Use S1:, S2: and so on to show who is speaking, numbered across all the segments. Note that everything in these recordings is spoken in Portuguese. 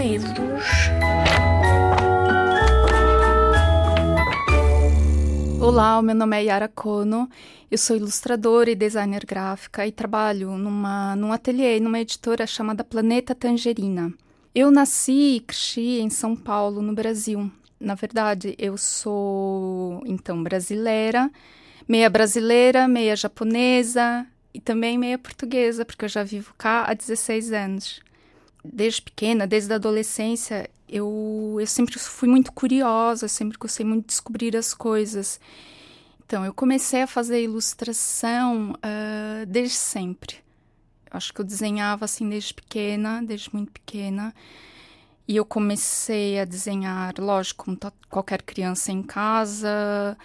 S1: livros.
S2: Olá, meu nome é Yara Kono, eu sou ilustradora e designer gráfica e trabalho numa, num ateliê, numa editora chamada Planeta Tangerina. Eu nasci e cresci em São Paulo, no Brasil. Na verdade, eu sou, então, brasileira, meia brasileira, meia japonesa e também meia portuguesa, porque eu já vivo cá há 16 anos. Desde pequena, desde a adolescência, eu, eu sempre fui muito curiosa, sempre gostei muito de descobrir as coisas. Então, eu comecei a fazer ilustração uh, desde sempre. Acho que eu desenhava assim desde pequena, desde muito pequena. E eu comecei a desenhar, lógico, como qualquer criança em casa.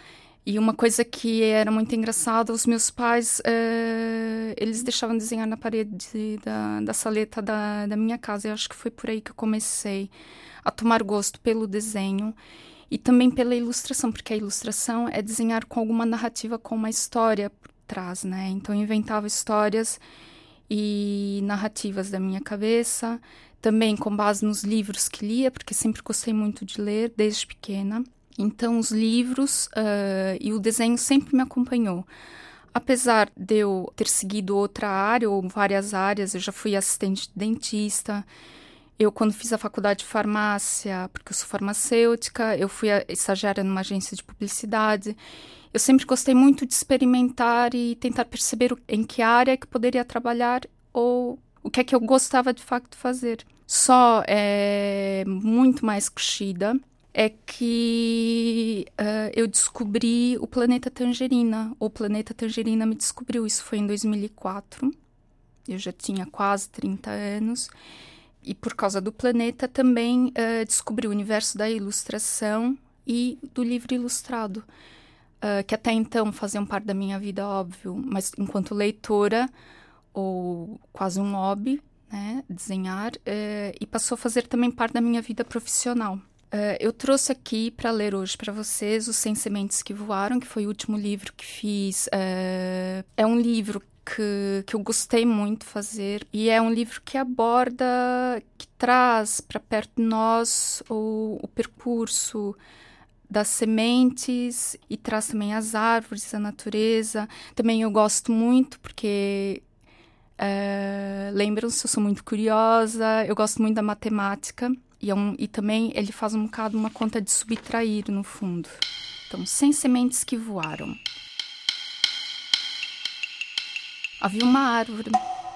S2: E uma coisa que era muito engraçada, os meus pais, uh, eles deixavam desenhar na parede da, da saleta da, da minha casa. Eu acho que foi por aí que eu comecei a tomar gosto pelo desenho e também pela ilustração, porque a ilustração é desenhar com alguma narrativa, com uma história por trás, né? Então eu inventava histórias e narrativas da minha cabeça, também com base nos livros que lia, porque sempre gostei muito de ler desde pequena. Então, os livros uh, e o desenho sempre me acompanhou. Apesar de eu ter seguido outra área ou várias áreas, eu já fui assistente de dentista. Eu, quando fiz a faculdade de farmácia, porque eu sou farmacêutica, eu fui estagiária numa agência de publicidade. Eu sempre gostei muito de experimentar e tentar perceber em que área que poderia trabalhar ou o que é que eu gostava de facto fazer. Só é muito mais crescida é que uh, eu descobri o planeta Tangerina. O planeta Tangerina me descobriu. Isso foi em 2004. Eu já tinha quase 30 anos. E por causa do planeta também uh, descobri o universo da ilustração e do livro ilustrado. Uh, que até então faziam parte da minha vida, óbvio, mas enquanto leitora, ou quase um hobby, né, desenhar, e passou a fazer também parte da minha vida profissional. Uh, eu trouxe aqui para ler hoje para vocês Os Sem Sementes que Voaram, que foi o último livro que fiz. Uh, é um livro que, que eu gostei muito fazer e é um livro que aborda, que traz para perto de nós o, o percurso das sementes e traz também as árvores, a natureza. Também eu gosto muito porque uh, lembram-se, eu sou muito curiosa, eu gosto muito da matemática. E, é um, e também ele faz um bocado uma conta de subtrair no fundo. Então, sem sementes que voaram. Havia uma árvore,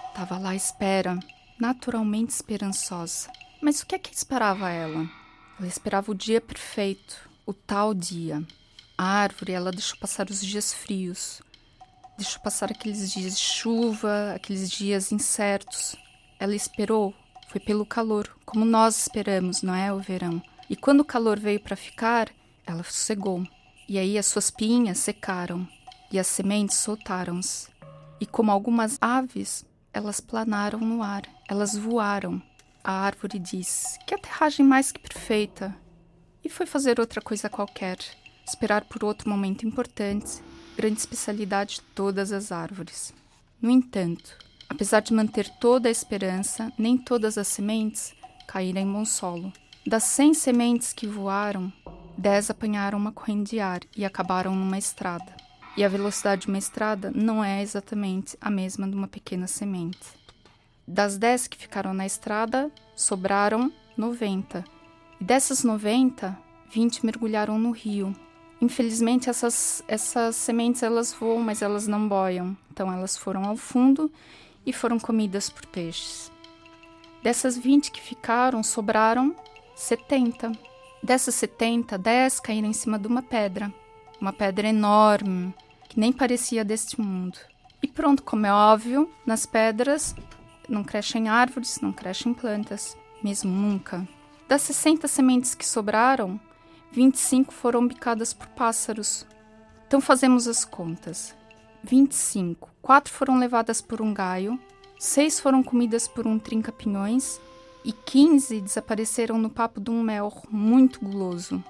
S2: estava lá à espera, naturalmente esperançosa. Mas o que é que esperava ela? Ela esperava o dia perfeito, o tal dia. A árvore, ela deixou passar os dias frios, deixou passar aqueles dias de chuva, aqueles dias incertos. Ela esperou foi pelo calor, como nós esperamos, não é? O verão. E quando o calor veio para ficar, ela sossegou. E aí as suas pinhas secaram e as sementes soltaram-se. E como algumas aves, elas planaram no ar, elas voaram. A árvore disse: Que aterragem mais que perfeita! E foi fazer outra coisa qualquer, esperar por outro momento importante, grande especialidade de todas as árvores. No entanto, Apesar de manter toda a esperança, nem todas as sementes caíram em bom solo. Das cem sementes que voaram, dez apanharam uma corrente de ar e acabaram numa estrada. E a velocidade de uma estrada não é exatamente a mesma de uma pequena semente. Das dez que ficaram na estrada, sobraram noventa. E dessas noventa, vinte mergulharam no rio. Infelizmente, essas, essas sementes elas voam, mas elas não boiam. Então, elas foram ao fundo e foram comidas por peixes. Dessas 20 que ficaram, sobraram 70. Dessas 70, 10 caíram em cima de uma pedra, uma pedra enorme, que nem parecia deste mundo. E pronto, como é óbvio, nas pedras não crescem árvores, não crescem plantas, mesmo nunca. Das 60 sementes que sobraram, 25 foram bicadas por pássaros. Então fazemos as contas. 25. Quatro foram levadas por um gaio, seis foram comidas por um trinca-pinhões e 15 desapareceram no papo de um mel muito guloso.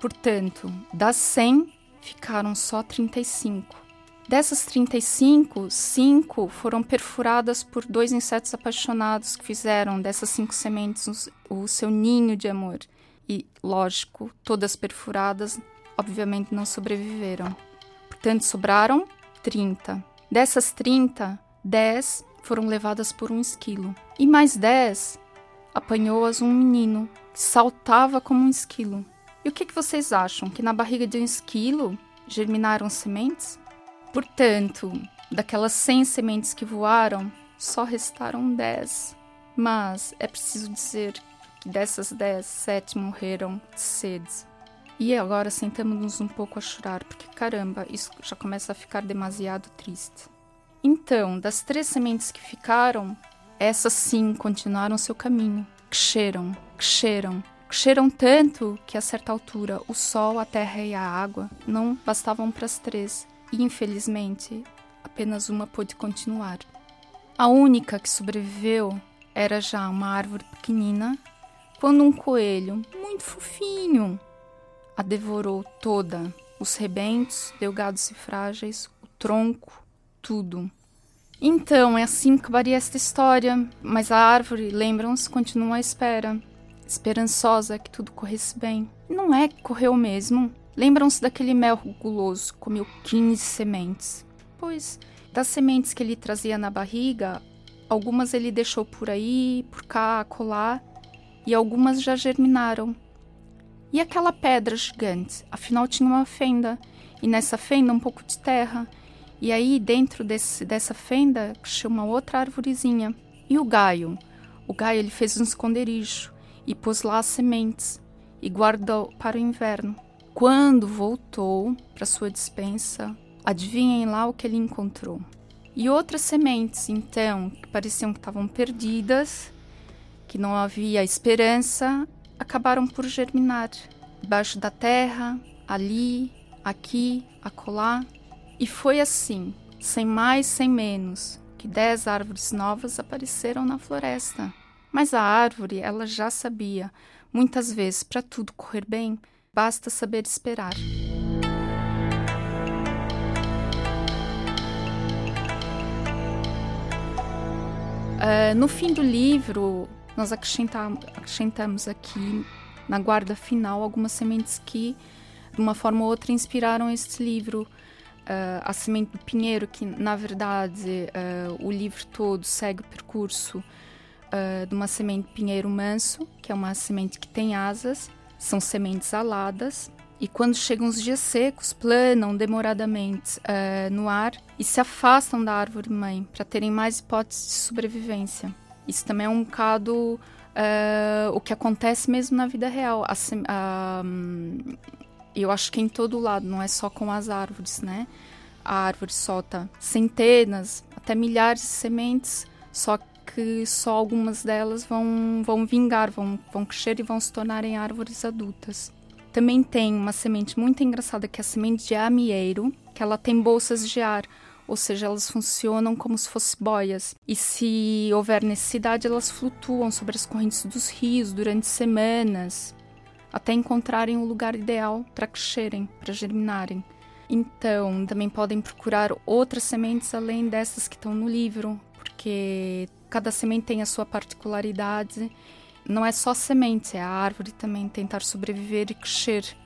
S2: Portanto, das 100, ficaram só 35. Dessas 35, cinco foram perfuradas por dois insetos apaixonados que fizeram dessas cinco sementes o seu ninho de amor. E, lógico, todas perfuradas, obviamente não sobreviveram. Portanto, sobraram 30. Dessas 30, 10 foram levadas por um esquilo. E mais 10 apanhou-as um menino que saltava como um esquilo. E o que, que vocês acham? Que na barriga de um esquilo germinaram sementes? Portanto, daquelas 100 sementes que voaram, só restaram 10. Mas é preciso dizer que dessas 10, 7 morreram de sede. E agora sentamos-nos um pouco a chorar, porque caramba, isso já começa a ficar demasiado triste. Então, das três sementes que ficaram, essas sim continuaram seu caminho. Cresceram, cresceram, cresceram tanto que a certa altura o sol, a terra e a água não bastavam para as três e infelizmente apenas uma pôde continuar. A única que sobreviveu era já uma árvore pequenina, quando um coelho, muito fofinho, a devorou toda, os rebentos, delgados e frágeis, o tronco, tudo. Então, é assim que varia esta história, mas a árvore, lembram-se, continua à espera, esperançosa que tudo corresse bem. Não é que correu mesmo. Lembram-se daquele mel guloso, comeu 15 sementes. Pois, das sementes que ele trazia na barriga, algumas ele deixou por aí, por cá, colar, e algumas já germinaram. E aquela pedra gigante? Afinal, tinha uma fenda, e nessa fenda um pouco de terra. E aí, dentro desse, dessa fenda, tinha uma outra árvorezinha. E o gaio? O gaio ele fez um esconderijo e pôs lá as sementes e guardou para o inverno. Quando voltou para sua dispensa, adivinhem lá o que ele encontrou. E outras sementes, então, que pareciam que estavam perdidas, que não havia esperança, acabaram por germinar debaixo da terra, ali, aqui, acolá. E foi assim, sem mais, sem menos, que dez árvores novas apareceram na floresta. Mas a árvore, ela já sabia, muitas vezes, para tudo correr bem, Basta saber esperar. Uh, no fim do livro, nós acrescentamos aqui na guarda final algumas sementes que, de uma forma ou outra, inspiraram este livro. Uh, a semente do pinheiro, que na verdade uh, o livro todo segue o percurso de uma semente pinheiro manso, que é uma semente que tem asas, são sementes aladas e quando chegam os dias secos, planam demoradamente uh, no ar e se afastam da árvore mãe para terem mais hipóteses de sobrevivência. Isso também é um bocado uh, o que acontece mesmo na vida real. Uh, eu acho que em todo lado, não é só com as árvores, né? A árvore solta centenas, até milhares de sementes, só que só algumas delas vão, vão vingar, vão, vão crescer e vão se tornarem árvores adultas. Também tem uma semente muito engraçada que é a semente de amieiro, que ela tem bolsas de ar, ou seja, elas funcionam como se fossem boias. E se houver necessidade, elas flutuam sobre as correntes dos rios durante semanas, até encontrarem o lugar ideal para crescerem, para germinarem. Então, também podem procurar outras sementes além dessas que estão no livro, porque cada semente tem a sua particularidade. Não é só semente, é a árvore também tentar sobreviver e crescer